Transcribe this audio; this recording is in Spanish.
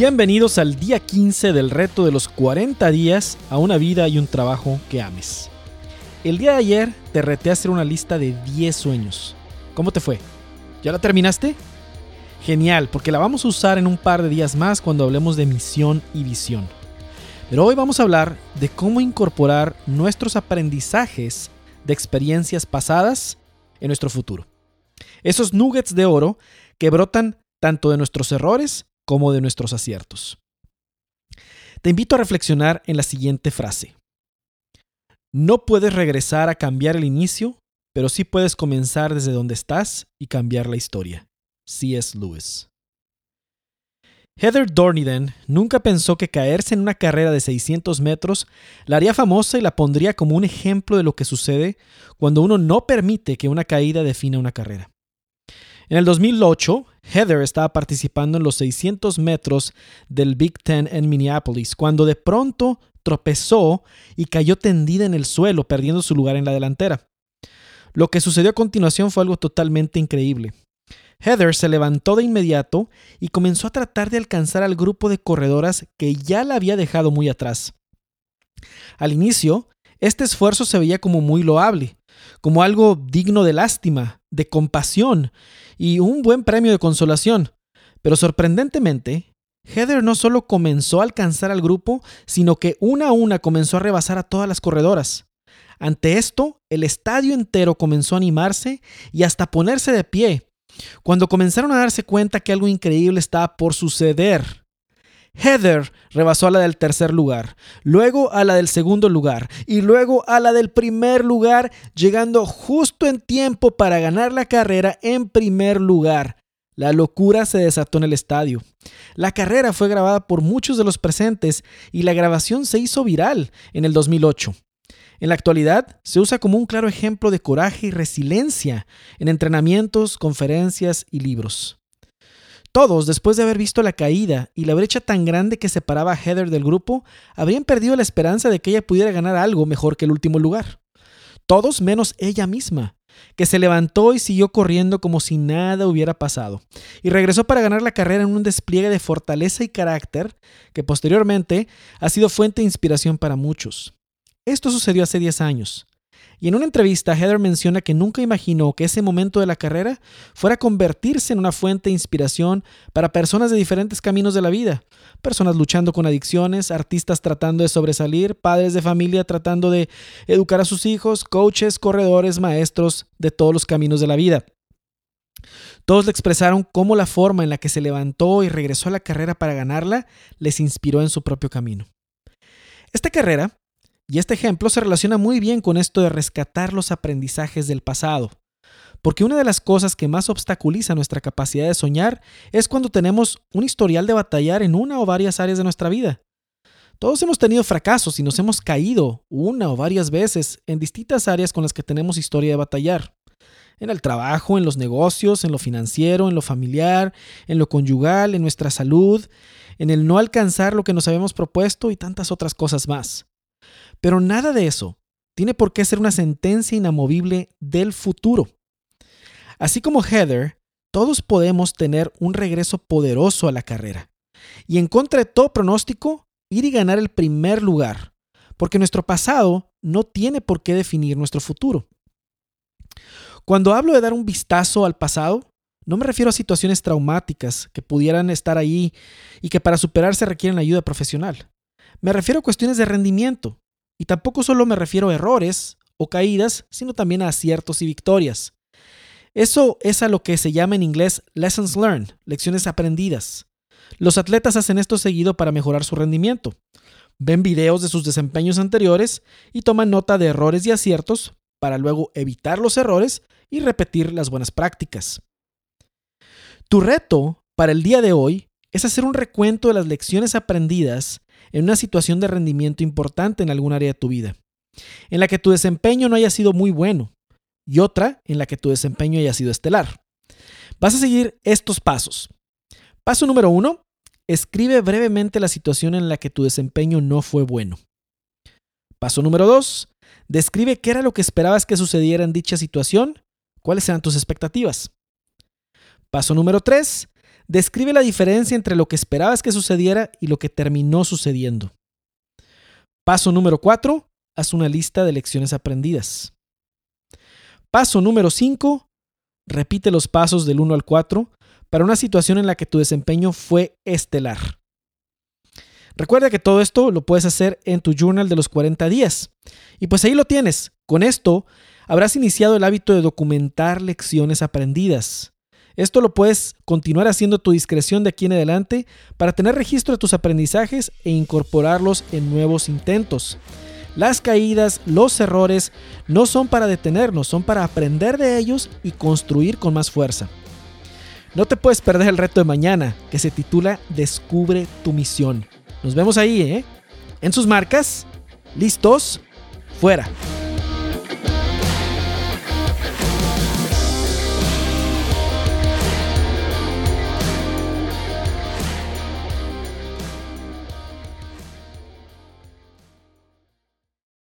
Bienvenidos al día 15 del reto de los 40 días a una vida y un trabajo que ames. El día de ayer te reté a hacer una lista de 10 sueños. ¿Cómo te fue? ¿Ya la terminaste? Genial, porque la vamos a usar en un par de días más cuando hablemos de misión y visión. Pero hoy vamos a hablar de cómo incorporar nuestros aprendizajes de experiencias pasadas en nuestro futuro. Esos nuggets de oro que brotan tanto de nuestros errores como de nuestros aciertos. Te invito a reflexionar en la siguiente frase. No puedes regresar a cambiar el inicio, pero sí puedes comenzar desde donde estás y cambiar la historia. C.S. Lewis. Heather Dorniden nunca pensó que caerse en una carrera de 600 metros la haría famosa y la pondría como un ejemplo de lo que sucede cuando uno no permite que una caída defina una carrera. En el 2008, Heather estaba participando en los 600 metros del Big Ten en Minneapolis, cuando de pronto tropezó y cayó tendida en el suelo, perdiendo su lugar en la delantera. Lo que sucedió a continuación fue algo totalmente increíble. Heather se levantó de inmediato y comenzó a tratar de alcanzar al grupo de corredoras que ya la había dejado muy atrás. Al inicio, este esfuerzo se veía como muy loable, como algo digno de lástima, de compasión y un buen premio de consolación. Pero sorprendentemente, Heather no solo comenzó a alcanzar al grupo, sino que una a una comenzó a rebasar a todas las corredoras. Ante esto, el estadio entero comenzó a animarse y hasta ponerse de pie, cuando comenzaron a darse cuenta que algo increíble estaba por suceder. Heather rebasó a la del tercer lugar, luego a la del segundo lugar y luego a la del primer lugar, llegando justo en tiempo para ganar la carrera en primer lugar. La locura se desató en el estadio. La carrera fue grabada por muchos de los presentes y la grabación se hizo viral en el 2008. En la actualidad se usa como un claro ejemplo de coraje y resiliencia en entrenamientos, conferencias y libros. Todos, después de haber visto la caída y la brecha tan grande que separaba a Heather del grupo, habrían perdido la esperanza de que ella pudiera ganar algo mejor que el último lugar. Todos menos ella misma, que se levantó y siguió corriendo como si nada hubiera pasado, y regresó para ganar la carrera en un despliegue de fortaleza y carácter que posteriormente ha sido fuente de inspiración para muchos. Esto sucedió hace 10 años, y en una entrevista, Heather menciona que nunca imaginó que ese momento de la carrera fuera a convertirse en una fuente de inspiración para personas de diferentes caminos de la vida. Personas luchando con adicciones, artistas tratando de sobresalir, padres de familia tratando de educar a sus hijos, coaches, corredores, maestros de todos los caminos de la vida. Todos le expresaron cómo la forma en la que se levantó y regresó a la carrera para ganarla les inspiró en su propio camino. Esta carrera y este ejemplo se relaciona muy bien con esto de rescatar los aprendizajes del pasado. Porque una de las cosas que más obstaculiza nuestra capacidad de soñar es cuando tenemos un historial de batallar en una o varias áreas de nuestra vida. Todos hemos tenido fracasos y nos hemos caído una o varias veces en distintas áreas con las que tenemos historia de batallar. En el trabajo, en los negocios, en lo financiero, en lo familiar, en lo conyugal, en nuestra salud, en el no alcanzar lo que nos habíamos propuesto y tantas otras cosas más. Pero nada de eso tiene por qué ser una sentencia inamovible del futuro. Así como Heather, todos podemos tener un regreso poderoso a la carrera. Y en contra de todo pronóstico, ir y ganar el primer lugar. Porque nuestro pasado no tiene por qué definir nuestro futuro. Cuando hablo de dar un vistazo al pasado, no me refiero a situaciones traumáticas que pudieran estar ahí y que para superarse requieren ayuda profesional. Me refiero a cuestiones de rendimiento, y tampoco solo me refiero a errores o caídas, sino también a aciertos y victorias. Eso es a lo que se llama en inglés lessons learned, lecciones aprendidas. Los atletas hacen esto seguido para mejorar su rendimiento. Ven videos de sus desempeños anteriores y toman nota de errores y aciertos para luego evitar los errores y repetir las buenas prácticas. Tu reto para el día de hoy es hacer un recuento de las lecciones aprendidas en una situación de rendimiento importante en algún área de tu vida, en la que tu desempeño no haya sido muy bueno y otra en la que tu desempeño haya sido estelar. Vas a seguir estos pasos. Paso número uno, escribe brevemente la situación en la que tu desempeño no fue bueno. Paso número dos, describe qué era lo que esperabas que sucediera en dicha situación, cuáles eran tus expectativas. Paso número tres, Describe la diferencia entre lo que esperabas que sucediera y lo que terminó sucediendo. Paso número 4. Haz una lista de lecciones aprendidas. Paso número 5. Repite los pasos del 1 al 4 para una situación en la que tu desempeño fue estelar. Recuerda que todo esto lo puedes hacer en tu journal de los 40 días. Y pues ahí lo tienes. Con esto habrás iniciado el hábito de documentar lecciones aprendidas. Esto lo puedes continuar haciendo a tu discreción de aquí en adelante para tener registro de tus aprendizajes e incorporarlos en nuevos intentos. Las caídas, los errores, no son para detenernos, son para aprender de ellos y construir con más fuerza. No te puedes perder el reto de mañana, que se titula Descubre tu misión. Nos vemos ahí, ¿eh? En sus marcas, listos, fuera.